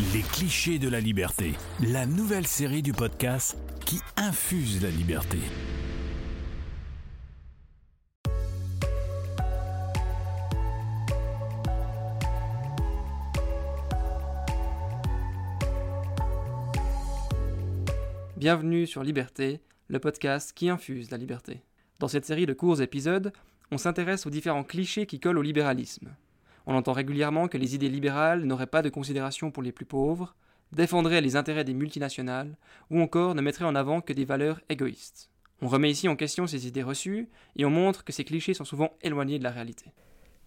Les clichés de la liberté, la nouvelle série du podcast qui infuse la liberté. Bienvenue sur Liberté, le podcast qui infuse la liberté. Dans cette série de courts épisodes, on s'intéresse aux différents clichés qui collent au libéralisme. On entend régulièrement que les idées libérales n'auraient pas de considération pour les plus pauvres, défendraient les intérêts des multinationales, ou encore ne mettraient en avant que des valeurs égoïstes. On remet ici en question ces idées reçues, et on montre que ces clichés sont souvent éloignés de la réalité.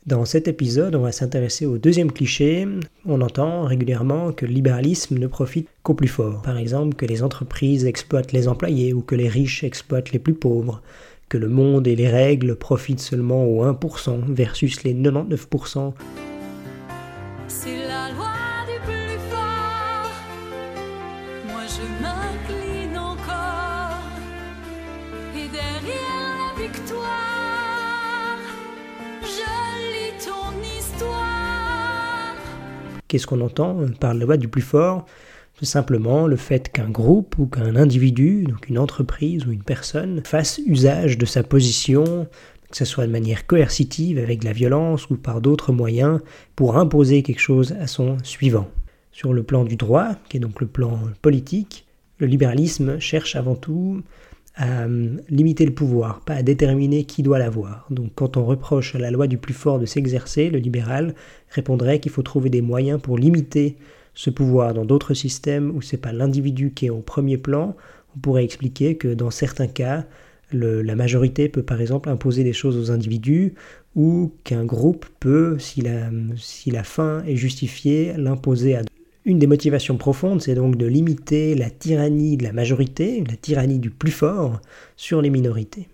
Dans cet épisode, on va s'intéresser au deuxième cliché. On entend régulièrement que le libéralisme ne profite qu'aux plus forts. Par exemple, que les entreprises exploitent les employés ou que les riches exploitent les plus pauvres que le monde et les règles profitent seulement aux 1% versus les 99%. C'est la loi du plus fort. Moi je m'incline encore. Et derrière la victoire, je lis ton histoire. Qu'est-ce qu'on entend par la loi du plus fort? Tout simplement le fait qu'un groupe ou qu'un individu, donc une entreprise ou une personne, fasse usage de sa position, que ce soit de manière coercitive avec de la violence ou par d'autres moyens, pour imposer quelque chose à son suivant. Sur le plan du droit, qui est donc le plan politique, le libéralisme cherche avant tout à euh, limiter le pouvoir, pas à déterminer qui doit l'avoir. Donc quand on reproche à la loi du plus fort de s'exercer, le libéral répondrait qu'il faut trouver des moyens pour limiter ce pouvoir dans d'autres systèmes où c'est pas l'individu qui est au premier plan, on pourrait expliquer que dans certains cas, la majorité peut par exemple imposer des choses aux individus ou qu'un groupe peut, si la, si la fin est justifiée, l'imposer à une des motivations profondes, c'est donc de limiter la tyrannie de la majorité, la tyrannie du plus fort, sur les minorités.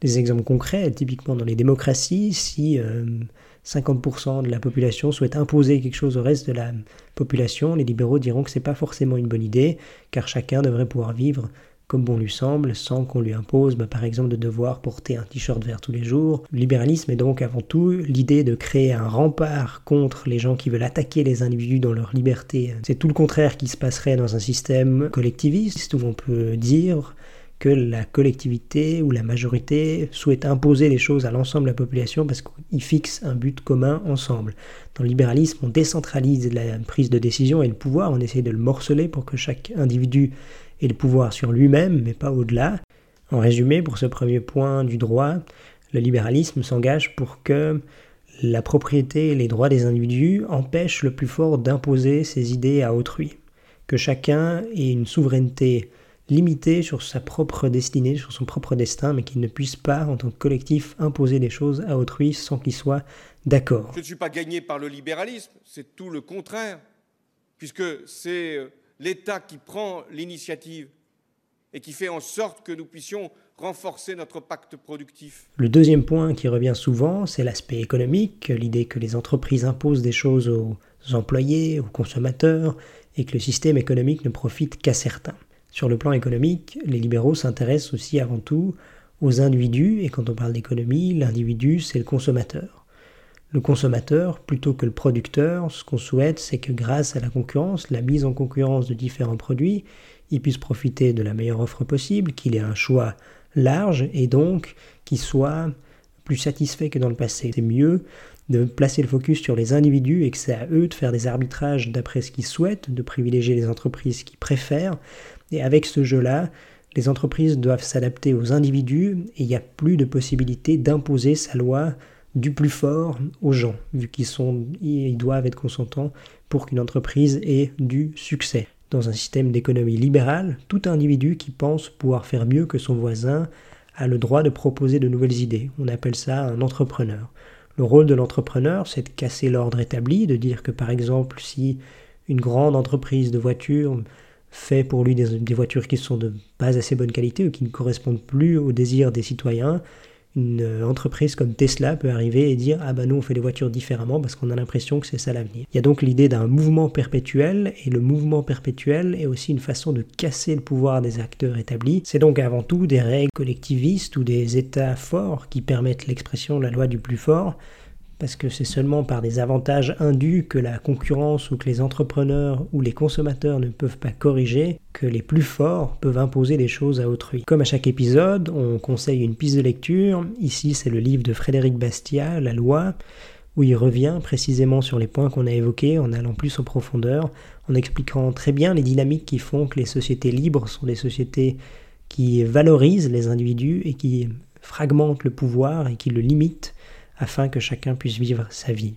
Des exemples concrets, typiquement dans les démocraties, si euh, 50% de la population souhaite imposer quelque chose au reste de la population, les libéraux diront que ce n'est pas forcément une bonne idée, car chacun devrait pouvoir vivre comme bon lui semble, sans qu'on lui impose, bah, par exemple, de devoir porter un t-shirt vert tous les jours. Le libéralisme est donc avant tout l'idée de créer un rempart contre les gens qui veulent attaquer les individus dans leur liberté. C'est tout le contraire qui se passerait dans un système collectiviste, où on peut dire que la collectivité ou la majorité souhaite imposer les choses à l'ensemble de la population parce qu'ils fixent un but commun ensemble. Dans le libéralisme, on décentralise la prise de décision et le pouvoir, on essaie de le morceler pour que chaque individu ait le pouvoir sur lui-même, mais pas au-delà. En résumé, pour ce premier point du droit, le libéralisme s'engage pour que la propriété et les droits des individus empêchent le plus fort d'imposer ses idées à autrui, que chacun ait une souveraineté limité sur sa propre destinée, sur son propre destin, mais qu'il ne puisse pas, en tant que collectif, imposer des choses à autrui sans qu'il soit d'accord. Je ne suis pas gagné par le libéralisme, c'est tout le contraire, puisque c'est euh, l'État qui prend l'initiative et qui fait en sorte que nous puissions renforcer notre pacte productif. Le deuxième point qui revient souvent, c'est l'aspect économique, l'idée que les entreprises imposent des choses aux employés, aux consommateurs, et que le système économique ne profite qu'à certains. Sur le plan économique, les libéraux s'intéressent aussi avant tout aux individus, et quand on parle d'économie, l'individu, c'est le consommateur. Le consommateur, plutôt que le producteur, ce qu'on souhaite, c'est que grâce à la concurrence, la mise en concurrence de différents produits, il puisse profiter de la meilleure offre possible, qu'il ait un choix large et donc qu'il soit plus satisfait que dans le passé. C'est mieux de placer le focus sur les individus et que c'est à eux de faire des arbitrages d'après ce qu'ils souhaitent, de privilégier les entreprises qu'ils préfèrent, et avec ce jeu-là, les entreprises doivent s'adapter aux individus et il n'y a plus de possibilité d'imposer sa loi du plus fort aux gens, vu qu'ils sont, ils doivent être consentants pour qu'une entreprise ait du succès. Dans un système d'économie libérale, tout individu qui pense pouvoir faire mieux que son voisin a le droit de proposer de nouvelles idées. On appelle ça un entrepreneur. Le rôle de l'entrepreneur, c'est de casser l'ordre établi, de dire que par exemple, si une grande entreprise de voitures fait pour lui des, voitures qui sont de pas assez bonne qualité ou qui ne correspondent plus aux désirs des citoyens, une euh, entreprise comme Tesla peut arriver et dire ah ben nous on fait les voitures différemment parce qu'on a l'impression que c'est ça l'avenir. Il y a donc l'idée d'un mouvement perpétuel et le mouvement perpétuel est aussi une façon de casser le pouvoir des acteurs établis. C'est donc avant tout des règles collectivistes ou des états forts qui permettent l'expression de la loi du plus fort parce que c'est seulement par des avantages indus que la concurrence ou que les entrepreneurs ou les consommateurs ne peuvent pas corriger que les plus forts peuvent imposer des choses à autrui. Comme à chaque épisode, on conseille une piste de lecture. Ici, c'est le livre de Frédéric Bastiat, La loi, où il revient précisément sur les points qu'on a évoqués en allant plus en profondeur, en expliquant très bien les dynamiques qui font que les sociétés libres sont des sociétés qui valorisent les individus et qui fragmentent le pouvoir et qui le limitent afin que chacun puisse vivre sa vie.